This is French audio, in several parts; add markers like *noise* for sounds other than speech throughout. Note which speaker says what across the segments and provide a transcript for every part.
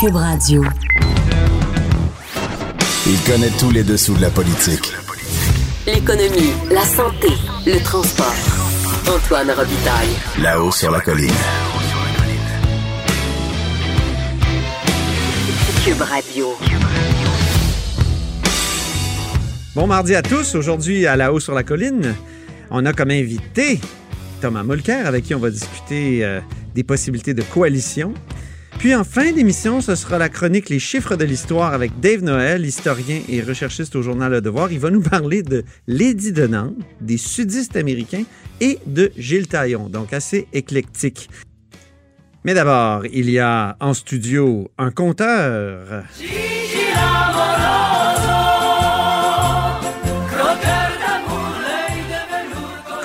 Speaker 1: Cube Radio.
Speaker 2: Il connaît tous les dessous de la politique.
Speaker 1: L'économie, la santé, le transport. Antoine Robitaille.
Speaker 2: Là-haut sur la colline.
Speaker 1: Cube Radio.
Speaker 3: Bon mardi à tous. Aujourd'hui, à la haut sur la colline, on a comme invité Thomas Mulcair, avec qui on va discuter euh, des possibilités de coalition. Puis en fin d'émission, ce sera la chronique Les chiffres de l'histoire avec Dave Noël, historien et recherchiste au journal Le Devoir. Il va nous parler de Lady de des sudistes américains et de Gilles Taillon, donc assez éclectique. Mais d'abord, il y a en studio un compteur.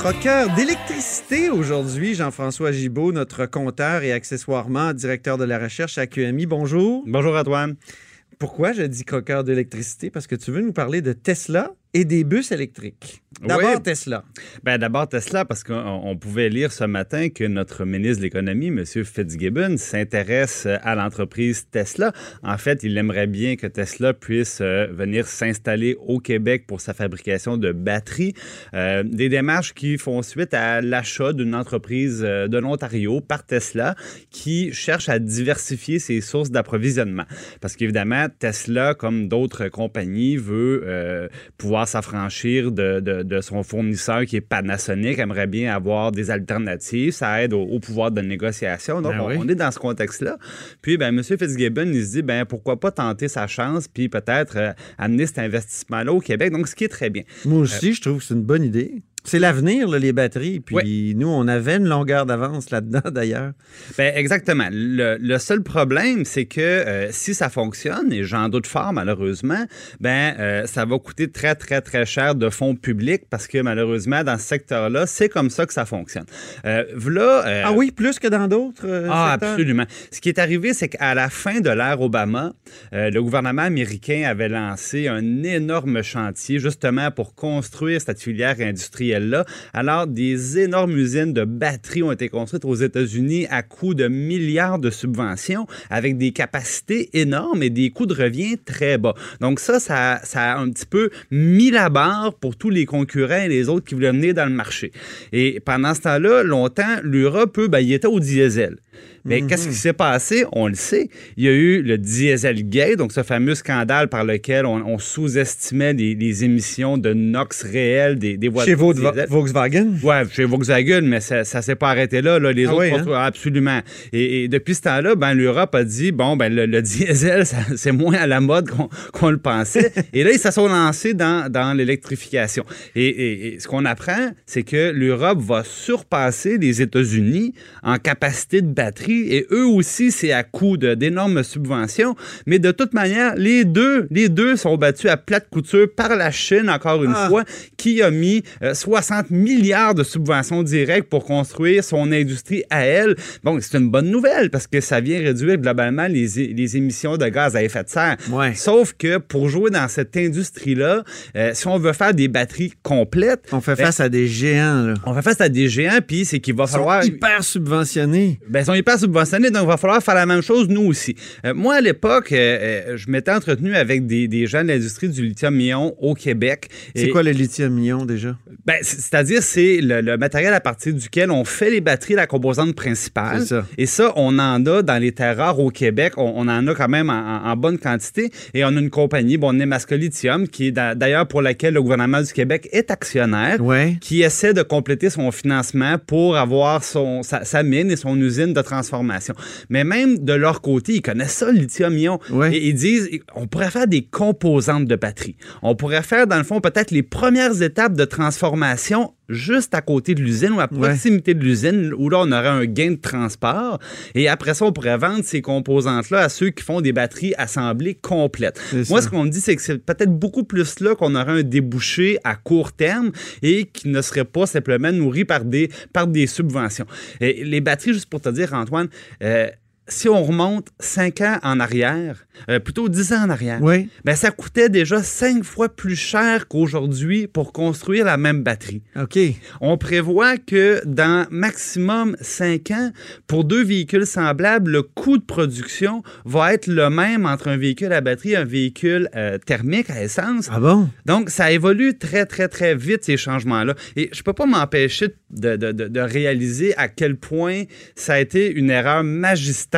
Speaker 3: Croqueur d'électricité aujourd'hui, Jean-François Gibault, notre compteur et accessoirement directeur de la recherche à QMI. Bonjour.
Speaker 4: Bonjour Antoine.
Speaker 3: Pourquoi je dis croqueur d'électricité? Parce que tu veux nous parler de Tesla? Et des bus électriques. D'abord, Tesla.
Speaker 4: Ben, D'abord, Tesla, parce qu'on pouvait lire ce matin que notre ministre de l'Économie, M. Fitzgibbon, s'intéresse à l'entreprise Tesla. En fait, il aimerait bien que Tesla puisse euh, venir s'installer au Québec pour sa fabrication de batteries. Euh, des démarches qui font suite à l'achat d'une entreprise euh, de l'Ontario par Tesla qui cherche à diversifier ses sources d'approvisionnement. Parce qu'évidemment, Tesla, comme d'autres compagnies, veut pouvoir s'affranchir de, de de son fournisseur qui est Panasonic aimerait bien avoir des alternatives. Ça aide au, pouvoir de négociation. Donc,
Speaker 3: Ben oui.
Speaker 4: on, est dans ce contexte-là. Puis, ben, M. Fitzgibbon, il se dit, ben, pourquoi pas tenter sa chance puis peut-être euh, amener cet investissement-là au Québec. Donc, ce qui est très bien.
Speaker 3: Moi aussi, je trouve que c'est une bonne idée. C'est l'avenir, les batteries. Puis nous, on avait une longueur d'avance là-dedans, *laughs* d'ailleurs.
Speaker 4: Ben, exactement. Le, le seul problème, c'est que euh, si ça fonctionne, et j'en doute fort malheureusement, ben euh, ça va coûter très, très, très cher de fonds publics parce que malheureusement, dans ce secteur-là, c'est comme ça que ça fonctionne. Euh, euh,
Speaker 3: Ah oui, plus que dans d'autres
Speaker 4: Ah,
Speaker 3: secteurs?
Speaker 4: absolument. Ce qui est arrivé, c'est qu'à la fin de l'ère Obama, le gouvernement américain avait lancé un énorme chantier justement pour construire cette filière Alors, des énormes usines de batteries ont été construites aux États-Unis à coût de milliards de subventions avec des capacités énormes et des coûts de revient très bas. Donc ça, ça, ça a un petit peu mis la barre pour tous les concurrents et les autres qui voulaient venir dans le marché. Et pendant ce temps-là, longtemps, l'Europe, eux, ben, il était au diesel. Mais qu'est-ce qui s'est passé? On le sait. Il y a eu le Dieselgate, donc ce fameux scandale par lequel on, on sous-estimait les, les émissions de NOx réelles des, des voitures
Speaker 3: Chez
Speaker 4: diesel.
Speaker 3: Volkswagen?
Speaker 4: Ouais, chez Volkswagen, mais ça ne s'est pas arrêté là. là. Les
Speaker 3: Ah
Speaker 4: autres,
Speaker 3: oui, hein?
Speaker 4: absolument. Et, et depuis ce temps-là, ben, l'Europe a dit bon, ben, le, le *laughs* diesel, ça- c'est moins à la mode qu'on le pensait. *laughs* et là, ils se sont lancés dans, dans l'électrification. Et, et- et ce qu'on apprend, c'est que l'Europe va surpasser les États-Unis en capacité de batterie. Et eux aussi, c'est à coût d'énormes subventions. Mais de toute manière, les deux, les deux sont battus à plate couture par la Chine, encore une
Speaker 3: Ah.
Speaker 4: fois, qui a mis euh, 60 milliards de subventions directes pour construire son industrie à elle. Bon, c'est une bonne nouvelle parce que ça vient réduire globalement les, les émissions de gaz à effet de serre.
Speaker 3: Ouais.
Speaker 4: Sauf que pour jouer dans cette industrie-là, euh, si on veut faire des batteries complètes,
Speaker 3: On fait
Speaker 4: ben,
Speaker 3: face à des géants, là.
Speaker 4: on fait face à des géants, puis c'est qu'il va
Speaker 3: Ils sont
Speaker 4: falloir...
Speaker 3: hyper subventionnés.
Speaker 4: Ben, ils sont hyper donc il va falloir faire la même chose, nous aussi. Euh, moi, à l'époque, euh, euh, je m'étais entretenu avec des, des gens de l'industrie du lithium-ion au Québec.
Speaker 3: C'est quoi le lithium-ion, déjà?
Speaker 4: Ben, C'est-à-dire, c'est le, le matériel à partir duquel on fait les batteries, la composante principale.
Speaker 3: Ça.
Speaker 4: Et ça, on en a dans les terres rares au Québec. On, on en a quand même en, bonne quantité. Et on a une compagnie, bon, Nemasco Lithium, qui est d'a- d'ailleurs pour laquelle le gouvernement du Québec est actionnaire
Speaker 3: Ouais.
Speaker 4: qui essaie de compléter son financement pour avoir son, sa, sa mine et son usine de transformation. Mais même de leur côté, ils connaissent ça, le lithium-ion.
Speaker 3: Ouais.
Speaker 4: Et ils disent, on pourrait faire des composantes de batterie. On pourrait faire, dans le fond, peut-être les premières étapes de transformation juste à côté de l'usine ou à proximité de l'usine, où là, on aurait un gain de transport. Et après ça, on pourrait vendre ces composantes-là à ceux qui font des batteries assemblées complètes. Moi, ce qu'on me dit, c'est que c'est peut-être beaucoup plus là qu'on aurait un débouché à court terme et qui ne serait pas simplement nourri par des, par des subventions. Et les batteries, juste pour te dire, Antoine, euh, si on remonte cinq ans en arrière, euh, plutôt dix ans en arrière,
Speaker 3: Oui.
Speaker 4: ben, ça coûtait déjà cinq fois plus cher qu'aujourd'hui pour construire la même batterie.
Speaker 3: OK.
Speaker 4: On prévoit que dans maximum cinq ans, pour deux véhicules semblables, le coût de production va être le même entre un véhicule à batterie et un véhicule euh, thermique à essence.
Speaker 3: Ah bon?
Speaker 4: Donc, ça évolue très, très, très vite, ces changements-là. Et je peux pas m'empêcher de, de- de- de réaliser à quel point ça a été une erreur magistrale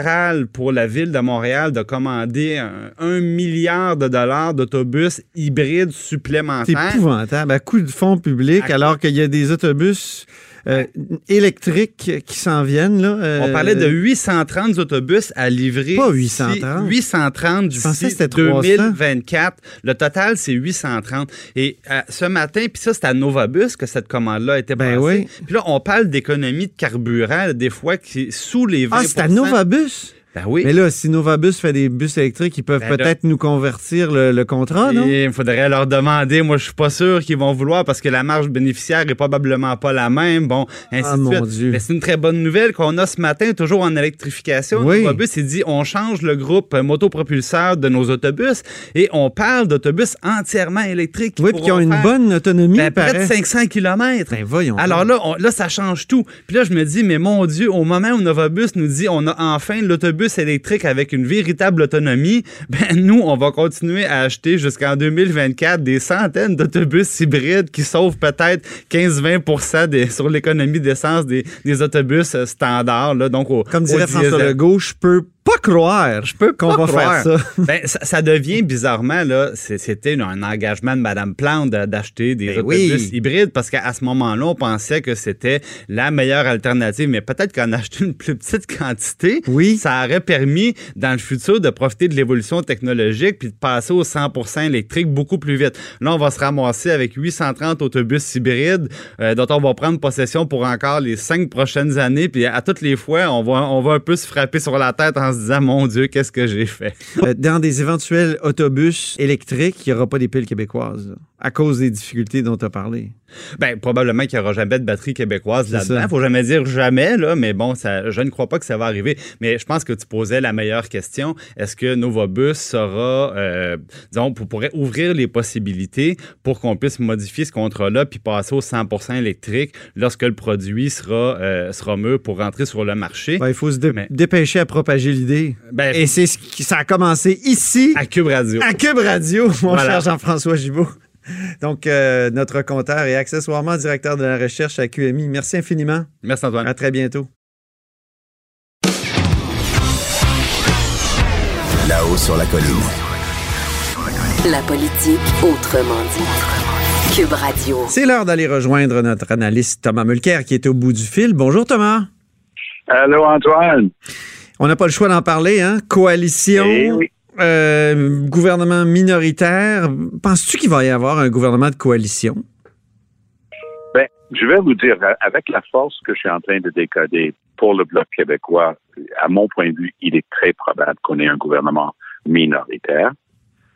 Speaker 4: pour la ville de Montréal de commander un, un milliard de dollars d'autobus hybrides
Speaker 3: C'est
Speaker 4: supplémentaires.
Speaker 3: épouvantable. À coup de fonds publics,
Speaker 4: À-
Speaker 3: alors qu'il y a des autobus euh, électriques qui s'en viennent. Là, euh,
Speaker 4: On parlait de 830 autobus à livrer.
Speaker 3: Pas
Speaker 4: d'ici-
Speaker 3: 830.
Speaker 4: 830
Speaker 3: Je pensais que
Speaker 4: d'ici
Speaker 3: c'était 300.
Speaker 4: 2024. Le total, c'est 830. Et euh, ce matin, puis ça, c'est à Novabus que cette commande-là a été
Speaker 3: Ben
Speaker 4: passée.
Speaker 3: oui.
Speaker 4: Puis là, on parle d'économie de carburant, des fois, qui est sous les 20
Speaker 3: Ah, c'est à Novabus?
Speaker 4: Ben oui.
Speaker 3: Mais là, si Novabus fait des bus électriques, ils peuvent
Speaker 4: Ben
Speaker 3: peut-être nous convertir le, le contrat, non?
Speaker 4: Il faudrait leur demander. Moi, je suis pas sûr qu'ils vont vouloir parce que la marge bénéficiaire est probablement pas la même. Bon, ainsi
Speaker 3: Ah,
Speaker 4: de
Speaker 3: mon
Speaker 4: suite.
Speaker 3: Dieu.
Speaker 4: Mais c'est une très bonne nouvelle qu'on a ce matin, toujours en électrification.
Speaker 3: Oui.
Speaker 4: Novabus, il dit on change le groupe motopropulseur de nos autobus et on parle d'autobus entièrement électriques.
Speaker 3: oui, puis qui ont une bonne autonomie,
Speaker 4: ben, près de
Speaker 3: paraît.
Speaker 4: 500 km.
Speaker 3: Ben, voyons.
Speaker 4: Alors là, on- là, ça change tout. Puis là, je me dis, mais mon Dieu, au moment où Novabus nous dit on a enfin l'autobus électrique avec une véritable autonomie, *laughs* ben nous, on va continuer à acheter jusqu'en 2024 des centaines d'autobus hybrides qui sauvent peut-être 15-20 des- sur l'économie d'essence des, des autobus standards. Là, donc au,
Speaker 3: Comme dirait François. Legault, je peux pas croire
Speaker 4: Je peux
Speaker 3: qu'on va
Speaker 4: croire.
Speaker 3: faire ça.
Speaker 4: Ben, ça. ça devient bizarrement, là, c'était un engagement de Mme Plante d'acheter des
Speaker 3: Ben
Speaker 4: autobus
Speaker 3: oui.
Speaker 4: hybrides parce qu'à ce moment-là, on pensait que c'était la meilleure alternative. Mais peut-être qu'en acheter une plus petite quantité,
Speaker 3: Oui.
Speaker 4: ça aurait permis dans le futur de profiter de l'évolution technologique puis de passer au 100% électrique beaucoup plus vite. Là, on va se ramasser avec 830 autobus hybrides euh, dont on va prendre possession pour encore les cinq prochaines années. Puis à toutes les fois, on va, on va un peu se frapper sur la tête en se disant, mon Dieu, qu'est-ce que j'ai fait?
Speaker 3: Euh, Dans des éventuels autobus électriques, il n'y aura pas des piles québécoises, à cause des difficultés dont tu as parlé?
Speaker 4: Ben, probablement qu'il n'y aura jamais de batterie québécoise là-dedans.
Speaker 3: ça.
Speaker 4: Faut jamais dire jamais, là, mais bon, ça, je ne crois pas que ça va arriver. Mais je pense que tu posais la meilleure question. Est-ce que Novabus sera, euh, disons, pour- pourrait ouvrir les possibilités pour qu'on puisse modifier ce contrat-là puis passer au 100% électrique lorsque le produit sera, euh, sera mûr pour rentrer sur le marché?
Speaker 3: Ouais, il faut se dé-
Speaker 4: Mais-
Speaker 3: dépêcher à propager l'idée.
Speaker 4: Ben,
Speaker 3: Et c'est ce qui ça a commencé ici,
Speaker 4: à Cube Radio.
Speaker 3: à Cube Radio, mon
Speaker 4: Voilà.
Speaker 3: cher Jean-François Gibault. Donc, euh, notre compteur et accessoirement directeur de la recherche à QMI. Merci infiniment.
Speaker 4: Merci Antoine.
Speaker 3: À très bientôt.
Speaker 2: Là-haut sur la colline.
Speaker 1: La politique autrement dit. Cube Radio.
Speaker 3: C'est l'heure d'aller rejoindre notre analyste Thomas Mulcair qui est au bout du fil. Bonjour Thomas.
Speaker 5: Allô, Antoine?
Speaker 3: On n'a pas le choix d'en parler, hein? Coalition,
Speaker 5: Eh oui.
Speaker 3: Euh, gouvernement minoritaire. Penses-tu qu'il va y avoir un gouvernement de coalition?
Speaker 5: Ben, je vais vous dire, avec la force que je suis en train de décoder pour le Bloc québécois, à mon point de vue, il est très probable qu'on ait un gouvernement minoritaire.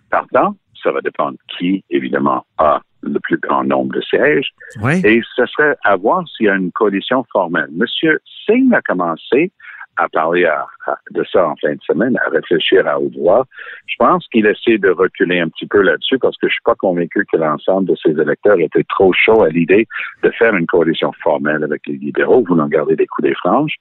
Speaker 5: Partant, ça va dépendre qui, évidemment, a le plus grand nombre de sièges.
Speaker 3: Oui.
Speaker 5: Et ce serait à voir s'il y a une coalition formelle. Monsieur Singh a commencé à parler à- de ça en fin de semaine, à réfléchir à haute voix. Je pense qu'il essaie de reculer un petit peu là-dessus parce que je suis pas convaincu que l'ensemble de ses électeurs étaient trop chauds à l'idée de faire une coalition formelle avec les libéraux. Vous n'en gardez des coups des franges.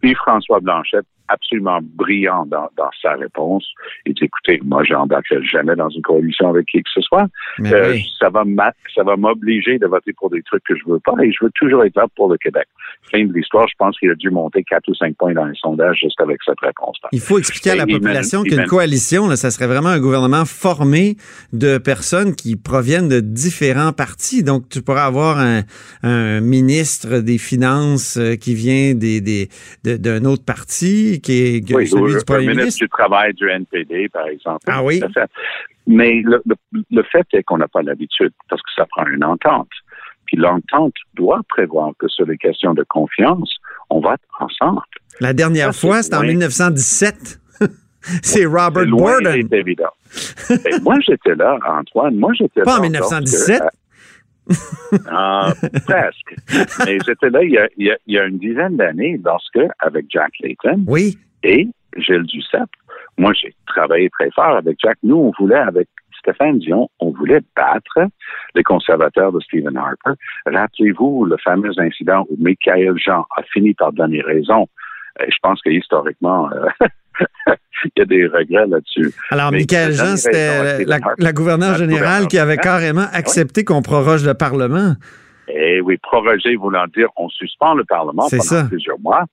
Speaker 5: Puis François Blanchette, absolument brillant dans, dans sa réponse. Il dit, écoutez, moi, j'embarquerai jamais dans une coalition avec qui que ce soit. Euh,
Speaker 3: oui.
Speaker 5: ça va m'a- ça va m'obliger de voter pour des trucs que je veux pas et je veux toujours être là pour le Québec. Fin de l'histoire, je pense qu'il a dû monter quatre ou cinq points dans les sondages juste avec cette réponse-là.
Speaker 3: Il faut expliquer à la
Speaker 5: il
Speaker 3: population qu'une coalition, là, ça serait vraiment un gouvernement formé de personnes qui proviennent de différents partis. Donc, tu pourrais avoir un, un ministre des Finances euh, qui vient des, des, de- d'un autre parti, qui est
Speaker 5: Oui,
Speaker 3: celui
Speaker 5: ou
Speaker 3: du premier
Speaker 5: un
Speaker 3: ministre.
Speaker 5: ministre du Travail du NPD, par exemple.
Speaker 3: Ah oui?
Speaker 5: Mais le, le- le fait est qu'on n'a pas l'habitude, parce que ça prend une entente. Puis l'entente doit prévoir que sur les questions de confiance, on vote ensemble.
Speaker 3: La dernière
Speaker 5: Ça,
Speaker 3: fois, c'était en
Speaker 5: loin.
Speaker 3: 1917. *laughs* C'est Robert Borden.
Speaker 5: évident. Et moi, j'étais là, Antoine. Moi, j'étais
Speaker 3: Pas
Speaker 5: là.
Speaker 3: en
Speaker 5: lorsque,
Speaker 3: 1917.
Speaker 5: euh, presque. Mais j'étais là il y, a, il y a- il y a une dizaine d'années lorsque, avec Jack Layton
Speaker 3: Oui.
Speaker 5: et Gilles Duceppe. Moi, j'ai travaillé très fort avec Jack. Nous, on voulait, avec Stéphane Dion, on voulait battre les conservateurs de Stephen Harper. Rappelez-vous le fameux incident où Michael Jean a fini par donner raison. Je pense que historiquement, euh, *laughs* il y a des regrets là-dessus.
Speaker 3: Alors, Michael Jean, c'était la, la, gouverneure générale qui avait carrément accepté qu'on proroge le Parlement.
Speaker 5: Et oui, proroger voulant dire on suspend le Parlement pendant plusieurs mois,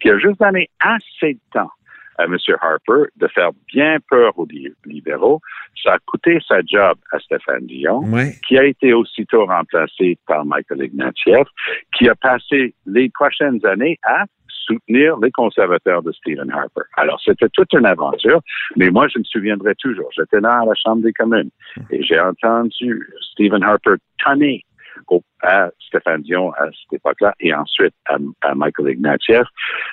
Speaker 5: qui a juste donné assez de temps à M. Harper de faire bien peur aux libéraux. Ça a coûté sa job à Stéphane Dion, qui a été aussitôt remplacé par Michael Ignatieff, qui a passé les prochaines années à soutenir les conservateurs de Stephen Harper. Alors, c'était toute une aventure, mais moi, je me souviendrai toujours. J'étais là à la Chambre des communes et j'ai entendu Stephen Harper tonner à Stéphane Dion à cette époque-là et ensuite à, à Michael Ignatieff.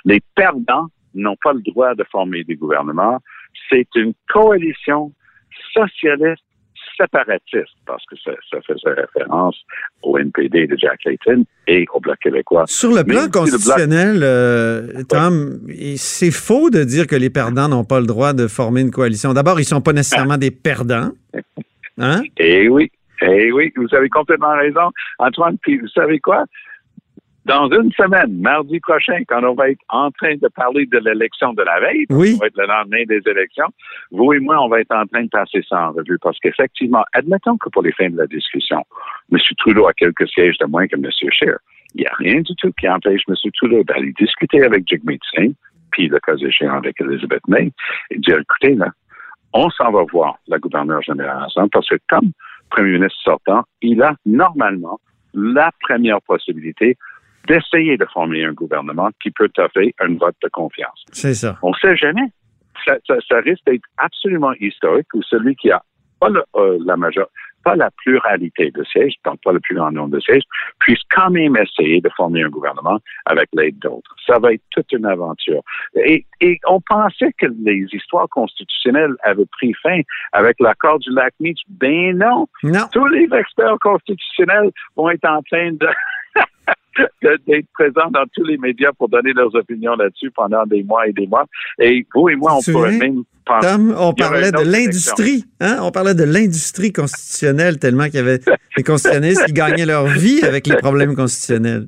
Speaker 5: Les perdants n'ont pas le droit de former des gouvernements. C'est une coalition socialiste séparatiste, parce que ça, faisait référence au NPD de Jack Layton et au Bloc québécois.
Speaker 3: Sur le plan constitutionnel, euh, Tom, c'est faux de dire que les perdants n'ont pas le droit de former une coalition. D'abord, ils ne sont pas nécessairement des perdants.
Speaker 5: Hein? Eh oui, eh oui, vous avez complètement raison, Antoine. Puis vous savez quoi? Dans une semaine, mardi prochain, quand on va être en train de parler de l'élection de la veille,
Speaker 3: oui.
Speaker 5: va être le lendemain des élections, vous et moi, on va être en train de passer ça en revue parce qu'effectivement, admettons que pour les fins de la discussion, M. Trudeau a quelques sièges de moins que M. Scheer. Il n'y a rien du tout qui empêche M. Trudeau d'aller discuter avec Jigmeet Singh, puis le cas échéant avec Elizabeth May, et dire, écoutez, là, on s'en va voir la gouverneure générale ensemble parce que comme premier ministre sortant, il a normalement la première possibilité d'essayer de former un gouvernement qui peut offrir un vote de confiance.
Speaker 3: C'est ça.
Speaker 5: On ne sait jamais. Ça, ça, risque d'être absolument historique ou celui qui a pas euh, la majorité, pas la pluralité de sièges, donc pas le plus grand nombre de sièges, puisse quand même essayer de former un gouvernement avec l'aide d'autres. Ça va être toute une aventure. Et, et, on pensait que les histoires constitutionnelles avaient pris fin avec l'accord du lac Meach. Ben non.
Speaker 3: Non.
Speaker 5: Tous les experts constitutionnels vont être en train de *laughs* d'être présents dans tous les médias pour donner leurs opinions là-dessus pendant des mois et des mois. Et vous et moi, on pourrait même penser.
Speaker 3: Tom, on parlait de l'industrie, hein? On parlait de l'industrie constitutionnelle tellement qu'il y avait *laughs* des constitutionnalistes qui gagnaient leur vie avec les problèmes constitutionnels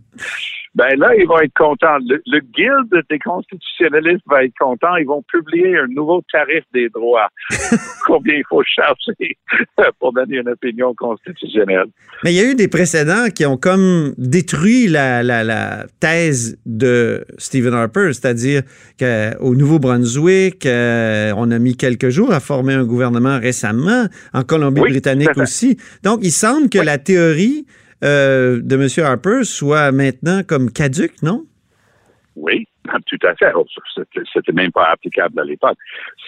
Speaker 5: ben là, ils vont être contents. Le, le guild des constitutionnalistes va être content. Ils vont publier un nouveau tarif des droits. *laughs* Combien il faut chercher *laughs* pour donner une opinion constitutionnelle.
Speaker 3: Mais il y a eu des précédents qui ont comme détruit la, la, la thèse de Stephen Harper, c'est-à-dire qu'au Nouveau-Brunswick, euh, on a mis quelques jours à former un gouvernement récemment, en Colombie-Britannique aussi. Donc, il semble que la théorie euh, de M. Harper soit maintenant comme caduque, non?
Speaker 5: Oui, tout à fait. Oh, c'était même pas applicable à l'époque.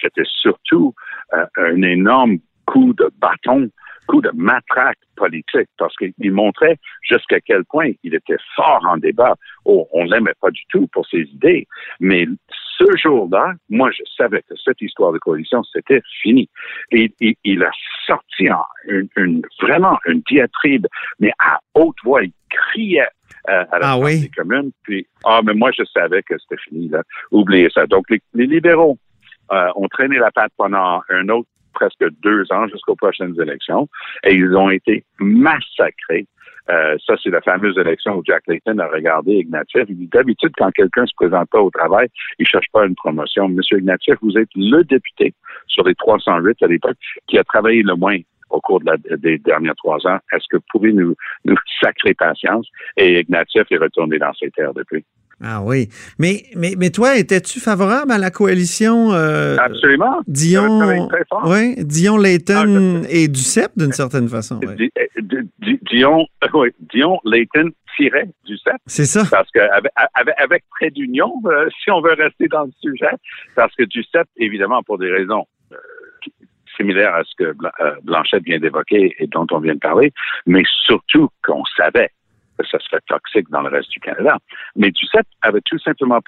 Speaker 5: C'était surtout euh, un énorme coup de bâton coup de matraque politique parce qu'il montrait jusqu'à quel point il était fort en débat. Oh, on l'aimait pas du tout pour ses idées, mais ce jour-là, moi, je savais que cette histoire de coalition, c'était fini. Et, il a sorti une, vraiment une diatribe, mais à haute voix, il criait euh, à la
Speaker 3: ah,
Speaker 5: commune. Puis, ah, mais moi, je savais que c'était fini, là. Oubliez ça. Donc, les, libéraux euh, ont traîné la patte pendant un autre presque deux ans jusqu'aux prochaines élections et ils ont été massacrés. Euh, ça, c'est la fameuse élection où Jack Layton a regardé Ignatieff. Il d'habitude, quand quelqu'un se présente pas au travail, il cherche pas une promotion. Monsieur Ignatieff, vous êtes le député sur les 308 à l'époque qui a travaillé le moins au cours des derniers trois ans. Est-ce que vous pouvez nous, nous sacrer patience? Et Ignatieff est retourné dans ses terres depuis.
Speaker 3: Ah oui. Mais, mais, mais toi, étais-tu favorable à la coalition euh,
Speaker 5: Absolument.
Speaker 3: Dion, oui, Dion Layton ah, et Duceppe, d'une certaine façon.
Speaker 5: Euh, Dion, oui, Dion Layton tirait Duceppe.
Speaker 3: C'est ça.
Speaker 5: Parce qu'avec avec, avec, près d'union, euh, si on veut rester dans le sujet, parce que Duceppe, évidemment, pour des raisons similaires à ce que Blanchette vient d'évoquer et dont on vient de parler, mais surtout qu'on savait que ce serait toxique dans le reste du Canada. Mais Duceppe avait tout simplement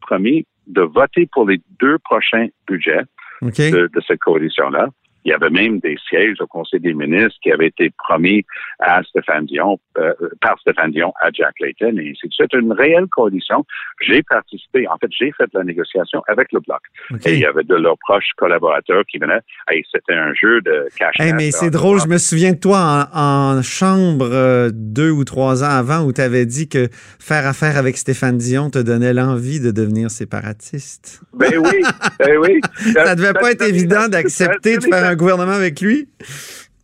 Speaker 5: promis de voter pour les deux prochains budgets de, cette coalition-là. Il y avait même des sièges au Conseil des ministres qui avaient été promis à Stéphane Dion, euh, par Stéphane Dion à Jack Layton. Et c'est une réelle coalition. J'ai participé, en fait, j'ai fait la négociation avec le Bloc. Et il y avait de leurs proches collaborateurs qui venaient. Et c'était un jeu de cache
Speaker 3: Hey, mais c'est drôle, je me souviens de toi en, en chambre euh, deux ou trois ans avant où tu avais dit que faire affaire avec Stéphane Dion te donnait l'envie de devenir séparatiste.
Speaker 5: Ben oui, ben oui. *laughs*
Speaker 3: Ça devait pas être évident d'accepter de faire un gouvernement avec lui.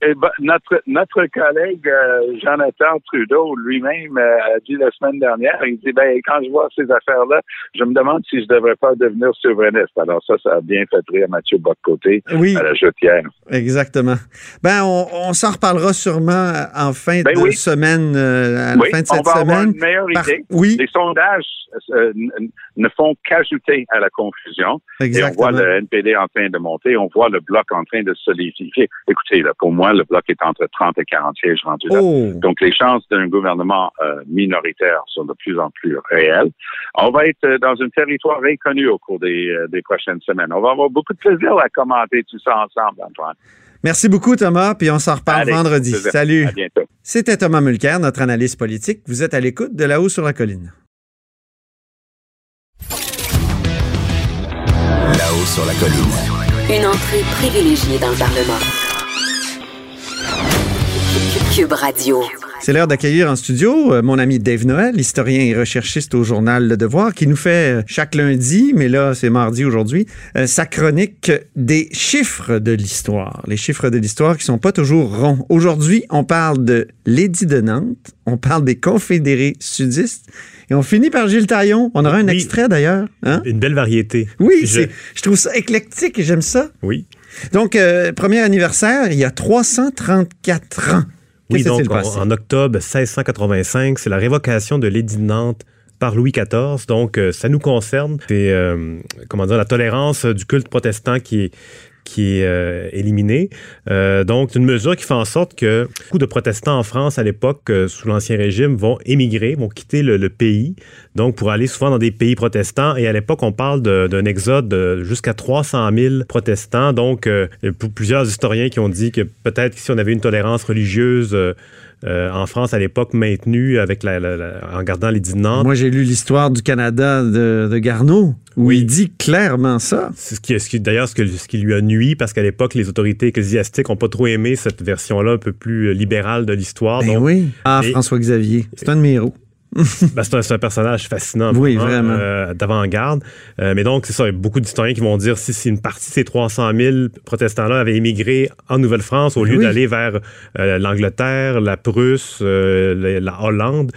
Speaker 5: Eh ben, notre, notre collègue euh, Jonathan Trudeau lui-même euh, a dit la semaine dernière, il dit ben quand je vois ces affaires-là, je me demande si je devrais pas devenir souverainiste. Alors ça, ça a bien fait rire Mathieu Bocoté
Speaker 3: Oui,
Speaker 5: à la jetière.
Speaker 3: exactement. Ben, on, on s'en reparlera sûrement en fin
Speaker 5: Ben
Speaker 3: de
Speaker 5: oui.
Speaker 3: semaine, euh, à la
Speaker 5: Oui,
Speaker 3: fin de
Speaker 5: on
Speaker 3: cette
Speaker 5: va avoir
Speaker 3: semaine.
Speaker 5: une meilleure
Speaker 3: Par-
Speaker 5: idée.
Speaker 3: Oui,
Speaker 5: Les sondages euh, ne font qu'ajouter à la confusion. Et on
Speaker 3: exactement.
Speaker 5: voit le NPD en train de monter, on voit le bloc en train de se solidifier. Écoutez, là, pour moi, le bloc est entre 30 et 40 sièges rendus là.
Speaker 3: Oh,
Speaker 5: Donc, les chances d'un gouvernement euh, minoritaire sont de plus en plus réelles. On va être euh, dans un territoire inconnu au cours des, euh, des prochaines semaines. On va avoir beaucoup de plaisir à commenter tout ça ensemble, Antoine.
Speaker 3: merci beaucoup Thomas, puis on s'en reparle
Speaker 5: Allez,
Speaker 3: vendredi. Salut.
Speaker 5: À bientôt.
Speaker 3: C'était Thomas Mulcair, notre analyste politique. Vous êtes à l'écoute de là-haut sur la colline.
Speaker 2: Là-haut sur la colline.
Speaker 1: Une entrée privilégiée dans le Parlement. Cube Radio.
Speaker 3: C'est l'heure d'accueillir en studio euh, mon ami Dave Noël, historien et recherchiste au journal Le Devoir, qui nous fait euh, chaque lundi, mais là c'est mardi aujourd'hui, euh, sa chronique des chiffres de l'histoire. Les chiffres de l'histoire qui sont pas toujours ronds. Aujourd'hui, on parle de l'édit de Nantes, on parle des confédérés sudistes, et on finit par Gilles Taillon. On aura un
Speaker 6: Oui.
Speaker 3: extrait d'ailleurs. Hein?
Speaker 6: Une belle variété.
Speaker 3: Oui,
Speaker 6: Je-
Speaker 3: trouve ça éclectique et j'aime ça.
Speaker 6: Oui.
Speaker 3: Donc, euh, premier anniversaire, il y a 334 ans.
Speaker 6: Oui, donc en octobre 1685, c'est la révocation de l'édit de Nantes par Louis XIV. Donc, euh, ça nous concerne. C'est, euh, comment dire, la tolérance du culte protestant qui est qui est euh, éliminée. Euh, donc, une mesure qui fait en sorte que beaucoup de protestants en France à l'époque, euh, sous l'Ancien Régime, vont émigrer, vont quitter le, pays, donc pour aller souvent dans des pays protestants. Et à l'époque, on parle d'un exode de jusqu'à 300 000 protestants. Donc, euh, il y a plusieurs historiens qui ont dit que peut-être si on avait une tolérance religieuse euh, en France à l'époque maintenue avec la, la- la- en gardant les Nantes,
Speaker 3: Moi, j'ai lu l'histoire du Canada de, de Garneau, où
Speaker 6: Oui.
Speaker 3: il dit clairement ça.
Speaker 6: C'est ce qui, ce qui- d'ailleurs ce, que- ce qui lui a nui parce qu'à l'époque les autorités ecclésiastiques n'ont pas trop aimé cette version-là un peu plus euh, libérale de l'histoire.
Speaker 3: Ben
Speaker 6: Donc,
Speaker 3: oui. Ah,
Speaker 6: et-
Speaker 3: François Xavier. C'est un de mes héros. *laughs*
Speaker 6: ben, c'est un, c'est un personnage fascinant,
Speaker 3: Oui, vraiment.
Speaker 6: euh, d'avant-garde. Euh, mais donc c'est ça, il y a beaucoup d'historiens qui vont dire si, si une partie de ces 300 000 protestants-là avaient émigré en Nouvelle-France au lieu
Speaker 3: Oui.
Speaker 6: d'aller vers euh, l'Angleterre, la Prusse, la, la Hollande,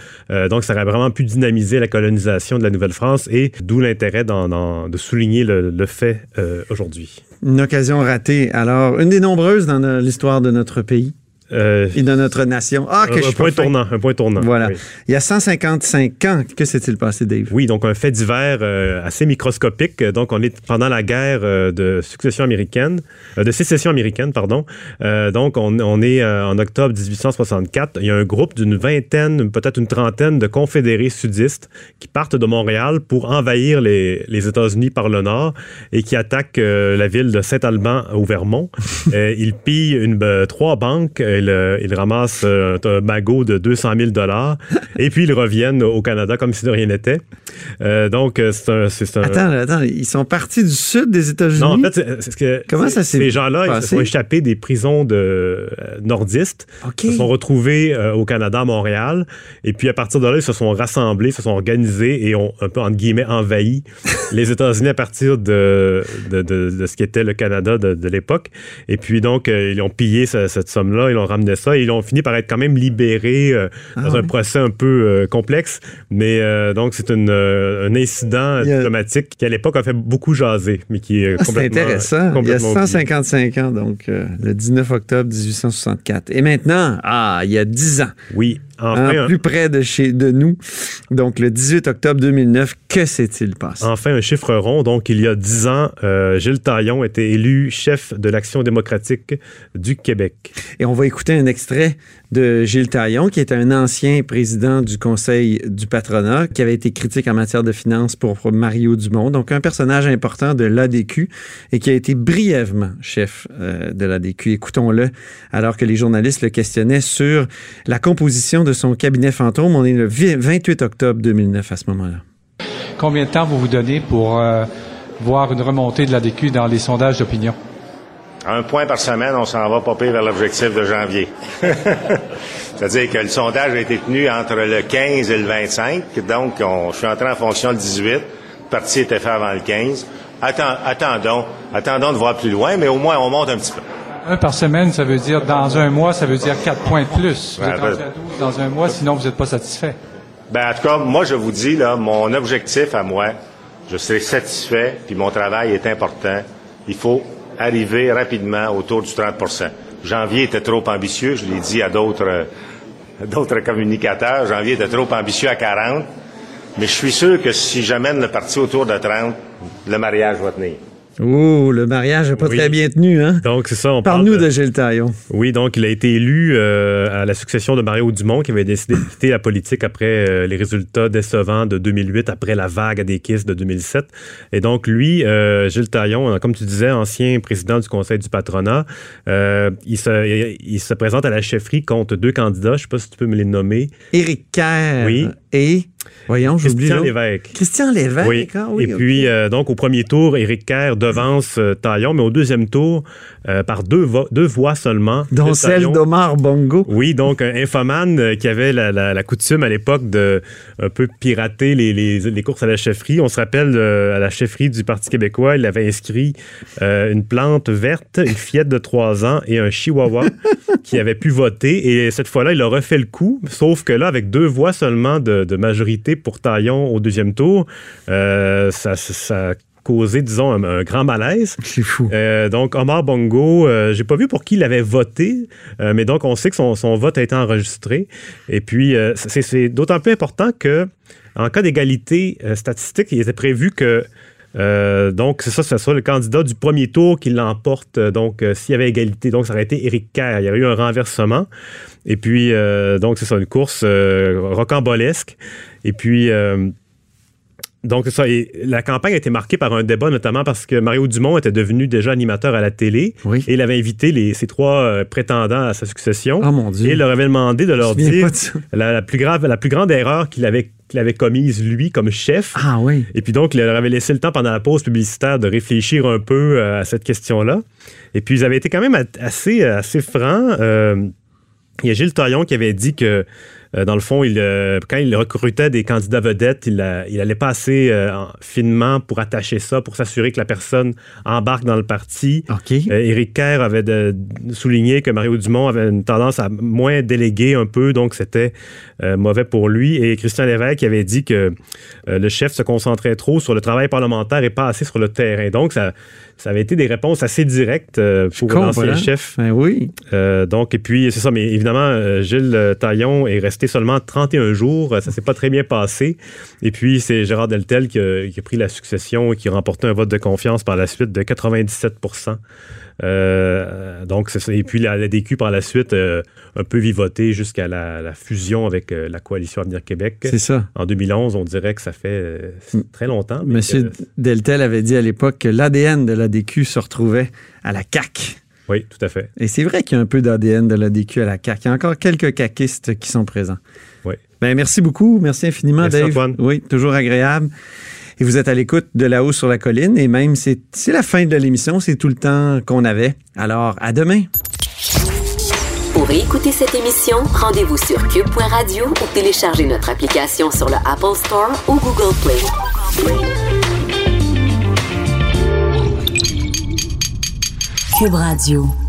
Speaker 6: donc ça aurait vraiment pu dynamiser la colonisation de la Nouvelle-France et d'où l'intérêt de souligner le, le fait aujourd'hui.
Speaker 3: Une occasion ratée. Alors, une des nombreuses dans l'histoire de notre pays
Speaker 6: Euh,
Speaker 3: et de notre nation. Ah, que
Speaker 6: un,
Speaker 3: je
Speaker 6: point tournant, un point tournant.
Speaker 3: Voilà.
Speaker 6: Oui.
Speaker 3: Il y a 155 ans, que s'est-il passé, Dave?
Speaker 6: Oui, donc un fait divers euh, assez microscopique. Donc, on est pendant la guerre euh, de succession américaine, euh, de sécession américaine, pardon. Donc, on, on est en octobre 1864. Il y a un groupe d'une vingtaine, peut-être une trentaine de confédérés sudistes qui partent de Montréal pour envahir les, les États-Unis par le nord et qui attaquent la ville de Saint-Alban au Vermont. *laughs* Ils pillent une, trois banques. Ils, euh, ils ramassent euh, un magot de 200 000 dollars *laughs* et puis ils reviennent au Canada comme si de rien n'était. Euh, donc, c'est un, un-
Speaker 3: Attends, attends, ils sont partis du sud des États-Unis?
Speaker 6: Non, en fait, c'est ce que
Speaker 3: Comment ça s'est
Speaker 6: ces gens-là, ils se sont échappés des prisons de euh, nordistes,
Speaker 3: OK.
Speaker 6: se sont retrouvés euh, au Canada, à Montréal, et puis à partir de là, ils se sont rassemblés, se sont organisés et ont un peu entre guillemets envahi *laughs* les États-Unis à partir de, de, de- de ce qui était le Canada de, l'époque. Et puis donc, ils ont pillé ce- cette somme-là, ils ont ramené ça, et ils ont fini par être quand même libérés euh, dans
Speaker 3: Ah
Speaker 6: un
Speaker 3: oui.
Speaker 6: procès un peu euh, complexe. Mais euh, donc, c'est un incident
Speaker 3: a-
Speaker 6: diplomatique qui à l'époque a fait beaucoup jaser, mais qui est
Speaker 3: Ah, c'est
Speaker 6: complètement
Speaker 3: intéressant. Il y a
Speaker 6: complètement oublié.
Speaker 3: 155 ans, donc le 19 octobre 1864. Et maintenant, ah, il y a 10 ans,
Speaker 6: Oui, enfin,
Speaker 3: plus près de chez de nous, donc le 18 octobre 2009, que s'est-il passé?
Speaker 6: enfin un chiffre rond. Donc, il y a dix ans, euh, Gilles Taillon était élu chef de l'Action démocratique du Québec.
Speaker 3: Et on va écouter un extrait de Gilles Taillon, qui est un ancien président du Conseil du patronat, qui avait été critique en matière de finances pour Mario Dumont, donc un personnage important de l'ADQ et qui a été brièvement chef euh, de l'ADQ. Écoutons-le alors que les journalistes le questionnaient sur la composition de son cabinet fantôme. On est le vi- 28 octobre 2009 à ce moment-là.
Speaker 7: Combien de temps vous vous donnez pour euh, voir une remontée de la DQ dans les sondages d'opinion?
Speaker 8: Un point par semaine, on s'en va popper vers l'objectif de janvier. *laughs* C'est-à-dire que le sondage a été tenu entre le 15 et le 25, donc on, je suis entré en fonction le 18. Le parti était fait avant le 15. attendons, attendons de voir plus loin, mais au moins on monte un petit peu.
Speaker 7: Un par semaine, ça veut dire dans un mois, ça veut dire quatre points de plus. Vous êtes à 12 dans un mois, sinon vous n'êtes pas satisfait.
Speaker 8: Ben, en tout cas, moi, je vous dis, là, mon objectif à moi, je serai satisfait, puis mon travail est important. Il faut arriver rapidement autour du 30% Janvier était trop ambitieux, je l'ai dit à d'autres d'autres communicateurs. Janvier était trop ambitieux à 40. Mais je suis sûr que si j'amène le parti autour de 30, le mariage va tenir.
Speaker 3: Oh, le mariage n'est pas très bien tenu, hein?
Speaker 6: Donc, c'est ça. On
Speaker 3: Parle-nous de... Gilles Taillon.
Speaker 6: Oui, donc, il a été élu euh, à la succession de Mario Dumont, qui avait décidé de quitter la politique après euh, les résultats décevants de 2008, après la vague à des kisses de 2007. Et donc, lui, euh, Gilles Taillon, comme tu disais, ancien président du Conseil du patronat, il se, il, se présente à la chefferie contre deux candidats. Je ne sais pas si tu peux me les nommer.
Speaker 3: Éric Kerr
Speaker 6: oui.
Speaker 3: et... Voyons,
Speaker 6: Christian Lévesque.
Speaker 3: Christian Lévesque,
Speaker 6: oui.
Speaker 3: Ah oui,
Speaker 6: Et puis, donc, au premier tour, Éric Kerr devance euh, Taillon, mais au deuxième tour, euh, par deux, deux voix seulement.
Speaker 3: Dont celle d'Omar Bongo.
Speaker 6: Oui, donc un infomane euh, qui avait la, coutume à l'époque de un peu pirater les, les, courses à la chefferie. On se rappelle à la chefferie du Parti québécois, il avait inscrit une plante verte, une fillette de trois ans et un chihuahua *laughs* qui avait pu voter. Et cette fois-là, il a refait le coup, sauf que là, avec deux voix seulement de, majorité pour Taillon au deuxième tour, ça, ça causé, disons, un, grand malaise.
Speaker 3: C'est fou.
Speaker 6: Euh, donc, Omar Bongo, euh, j'ai pas vu pour qui il avait voté, euh, mais donc on sait que son, vote a été enregistré. Et puis, c'est d'autant plus important que, en cas d'égalité statistique, il était prévu que donc, c'est ça, ce soit le candidat du premier tour qui l'emporte. Donc, s'il y avait égalité, donc ça aurait été Éric Kerr. Il y aurait eu un renversement. Et puis, donc, c'est ça, une course rocambolesque. Et puis, donc, ça, la campagne a été marquée par un débat, notamment parce que Mario Dumont était devenu déjà animateur à la télé. Et il avait invité les, ses trois euh, prétendants à sa succession.
Speaker 3: Oh mon Dieu.
Speaker 6: Et il leur avait demandé de leur dire la, plus grave, la plus grande erreur qu'il avait qu'il avait commise, lui, comme chef.
Speaker 3: Ah oui.
Speaker 6: Et puis donc, il leur avait laissé le temps pendant la pause publicitaire de réfléchir un peu euh, à cette question-là. Et puis, ils avaient été quand même assez, assez francs. Euh, il y a Gilles Taillon qui avait dit que euh, dans le fond, il, euh, quand il recrutait des candidats vedettes, il, il allait pas assez euh, finement pour attacher ça, pour s'assurer que la personne embarque dans le parti. Éric Kerr avait souligné que Mario Dumont avait une tendance à moins déléguer un peu, donc c'était mauvais pour lui. Et Christian Lévesque avait dit que le chef se concentrait trop sur le travail parlementaire et pas assez sur le terrain. Donc, ça, ça avait été des réponses assez directes pour l'ancien chef.
Speaker 3: Ben oui.
Speaker 6: donc, et puis, c'est ça, mais évidemment, Gilles Taillon est resté seulement 31 jours. Ça s'est pas très bien passé. Et puis, c'est Gérard Deltel qui a, pris la succession et qui a remporté un vote de confiance par la suite de 97% euh, donc. Et puis, la, DQ, par la suite, euh, un peu vivoté jusqu'à la, fusion avec euh, la coalition Avenir Québec.
Speaker 3: C'est ça.
Speaker 6: En 2011, on dirait que ça fait très longtemps.
Speaker 3: Monsieur Deltel avait dit à l'époque que l'ADN de la DQ se retrouvait à la CAQ.
Speaker 6: Oui, tout à fait.
Speaker 3: Et c'est vrai qu'il y a un peu d'ADN de la DQ à la CAQ. Il y a encore quelques caquistes qui sont présents.
Speaker 6: Oui.
Speaker 3: Ben, merci beaucoup. Merci infiniment,
Speaker 6: merci
Speaker 3: Dave.
Speaker 6: Antoine.
Speaker 3: Oui, toujours agréable. Et vous êtes à l'écoute de La haut sur la colline. Et même, c'est la fin de l'émission. C'est tout le temps qu'on avait. Alors, à demain.
Speaker 1: Pour écouter cette émission, rendez-vous sur cube.radio ou téléchargez notre application sur le Apple Store ou Google Play. Cube Radio.